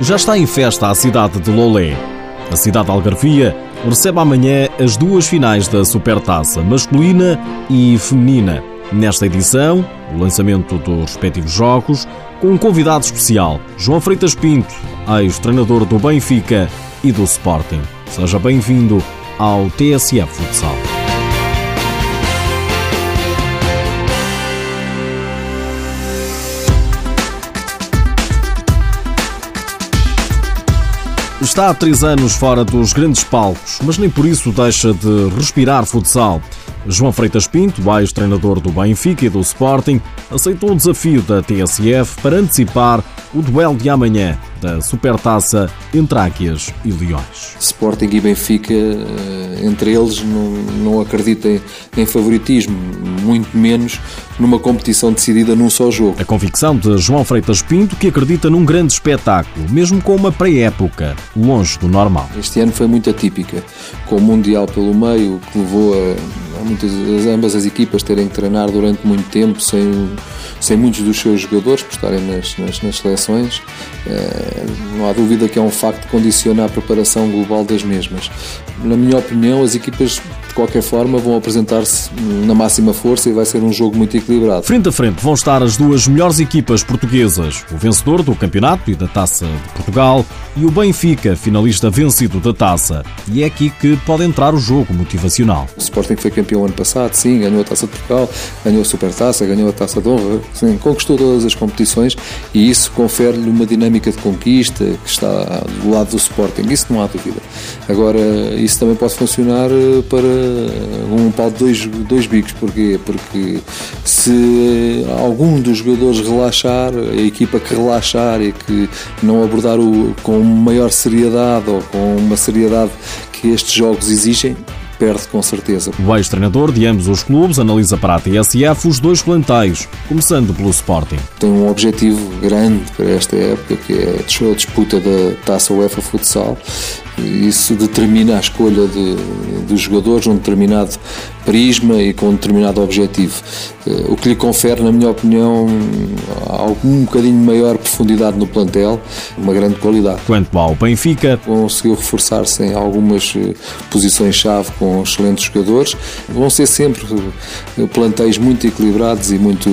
Já está em festa a cidade de Lolé. A cidade algarvia recebe amanhã as duas finais da Supertaça, masculina e feminina. Nesta edição, o lançamento dos respectivos jogos, com um convidado especial, João Freitas Pinto, ex-treinador do Benfica e do Sporting. Seja bem-vindo ao TSF Futsal. Está há três anos fora dos grandes palcos, mas nem por isso deixa de respirar futsal. João Freitas Pinto, ex-treinador do Benfica e do Sporting, aceitou o desafio da TSF para antecipar o duelo de amanhã da Supertaça entre Águias e Leões. Sporting e Benfica, entre eles, não, não acreditem em favoritismo, muito menos numa competição decidida num só jogo. A convicção de João Freitas Pinto, que acredita num grande espetáculo, mesmo com uma pré-época longe do normal. Este ano foi muito atípica, com o Mundial pelo meio, que levou a, a muitas, ambas as equipas terem que treinar durante muito tempo sem, sem muitos dos seus jogadores por estarem nas, nas, nas seleções. Eh, não há dúvida que é um facto que condiciona a preparação global das mesmas. Na minha opinião, as equipas de qualquer forma vão apresentar-se na máxima força e vai ser um jogo muito equilibrado. Frente a frente vão estar as duas melhores equipas portuguesas, o vencedor do campeonato e da Taça de Portugal e o Benfica, finalista vencido da Taça. E é aqui que pode entrar o jogo motivacional. O Sporting foi campeão ano passado, sim, ganhou a Taça de Portugal, ganhou a Supertaça, ganhou a Taça de Honra, sim, conquistou todas as competições e isso confere-lhe uma dinâmica de conquista que está do lado do Sporting, isso não há dúvida. Agora, isso também pode funcionar eh, para um pau de dois, dois bicos. Porquê? Porque se algum dos jogadores relaxar, a equipa que relaxar e que não abordar o, com maior seriedade ou com uma seriedade que estes jogos exigem, perde com certeza. O ex-treinador de ambos os clubes analisa para a TSF os dois plantéis, começando pelo Sporting. Tem um objetivo grande para esta época, que é a disputa da Taça UEFA Futsal. Isso determina a escolha de, dos jogadores num determinado prisma e com um determinado objetivo. Eh, o que lhe confere, na minha opinião, algum bocadinho maior profundidade no plantel, uma grande qualidade. Quanto ao Benfica, conseguiu reforçar-se em algumas eh, posições-chave com excelentes jogadores. Vão ser sempre eh, plantéis muito equilibrados e muito,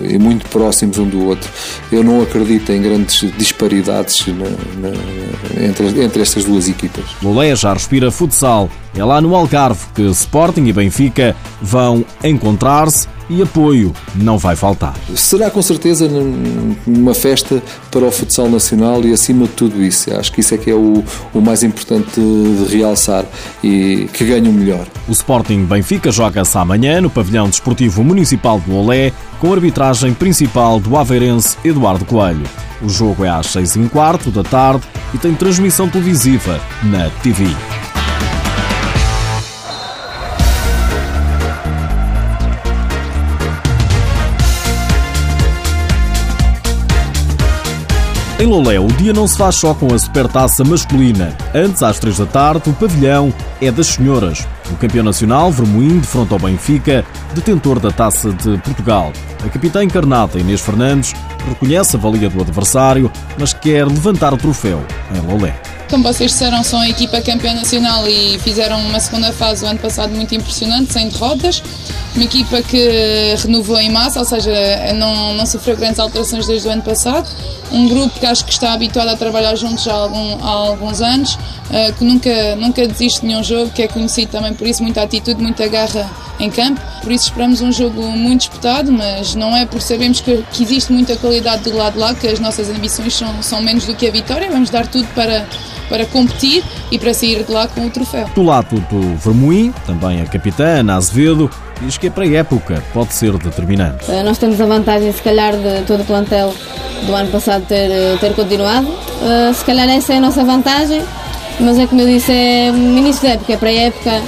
e muito próximos um do outro. Eu não acredito em grandes disparidades na, na, entre, entre estas duas equipas. Lolé já respira futsal. É lá no Algarve que Sporting e Benfica vão encontrar-se e apoio não vai faltar. Será com certeza uma festa para o futsal nacional e acima de tudo isso. Acho que isso é que é o, o mais importante de realçar e que ganhe o melhor. O Sporting Benfica joga-se amanhã no pavilhão desportivo municipal de Olé com a arbitragem principal do aveirense Eduardo Coelho. O jogo é às seis e um quarto da tarde e tem transmissão televisiva na TV. Em Lolé, o dia não se faz só com a supertaça masculina. Antes, às três da tarde, o pavilhão é das senhoras. O campeão nacional, Vermoim, de fronte ao Benfica, detentor da Taça de Portugal. A capitã encarnada, Inês Fernandes, reconhece a valia do adversário, mas quer levantar o troféu em Lolé. Como vocês disseram, são a equipa campeã nacional e fizeram uma segunda fase o ano passado muito impressionante, sem derrotas. Uma equipa que renovou em massa, ou seja, não, não sofreu grandes alterações desde o ano passado. Um grupo que acho que está habituado a trabalhar juntos há, algum, há alguns anos, eh, que nunca, nunca desiste de nenhum jogo, que é conhecido também por isso, muita atitude, muita garra em campo. Por isso esperamos um jogo muito disputado, mas não é por sabermos que, que existe muita qualidade do lado lá que as nossas ambições são, são menos do que a vitória. Vamos dar tudo para para competir e para sair de lá com o troféu. Do lado do Vermoim, também a capitã Ana Azevedo, diz que para a época pode ser determinante. Eh, nós temos a vantagem, se calhar, de todo o plantel do ano passado ter, eh, ter continuado. Eh, se calhar essa é a nossa vantagem, mas é como eu disse, é início da época, é para a época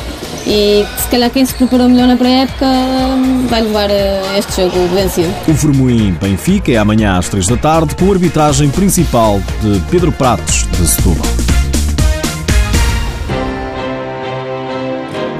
e se calhar quem se preparou melhor na pré-época vai levar este jogo vencido. O Vermoim Benfica é amanhã às 3 da tarde com a arbitragem principal de Pedro Pratos de Setúbal.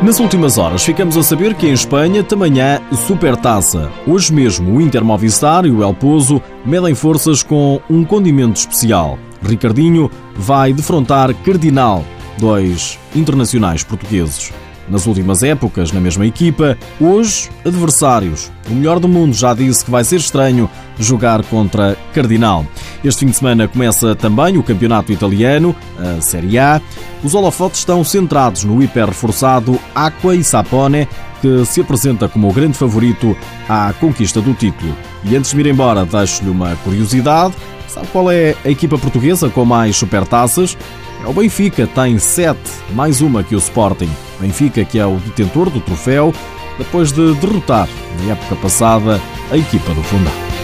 Nas últimas horas ficamos a saber que em Espanha também há Supertaça. Hoje mesmo o Inter Movistar e o El Pozo medem forças com um condimento especial. Ricardinho vai defrontar Cardinal, dois internacionais portugueses. Nas últimas épocas, na mesma equipa, hoje adversários. O melhor do mundo já disse que vai ser estranho jogar contra Cardinal. Este fim de semana começa também o campeonato italiano, a Série A. Os holofotes estão centrados no hiper reforçado Aqua e Sapone, que se apresenta como o grande favorito à conquista do título. E antes de ir embora, deixo-lhe uma curiosidade. Sabe qual é a equipa portuguesa com mais supertaças? É o Benfica, tem sete, mais uma que o Sporting. Benfica, que é o detentor do troféu, depois de derrotar, na época passada, a equipa do Fundão.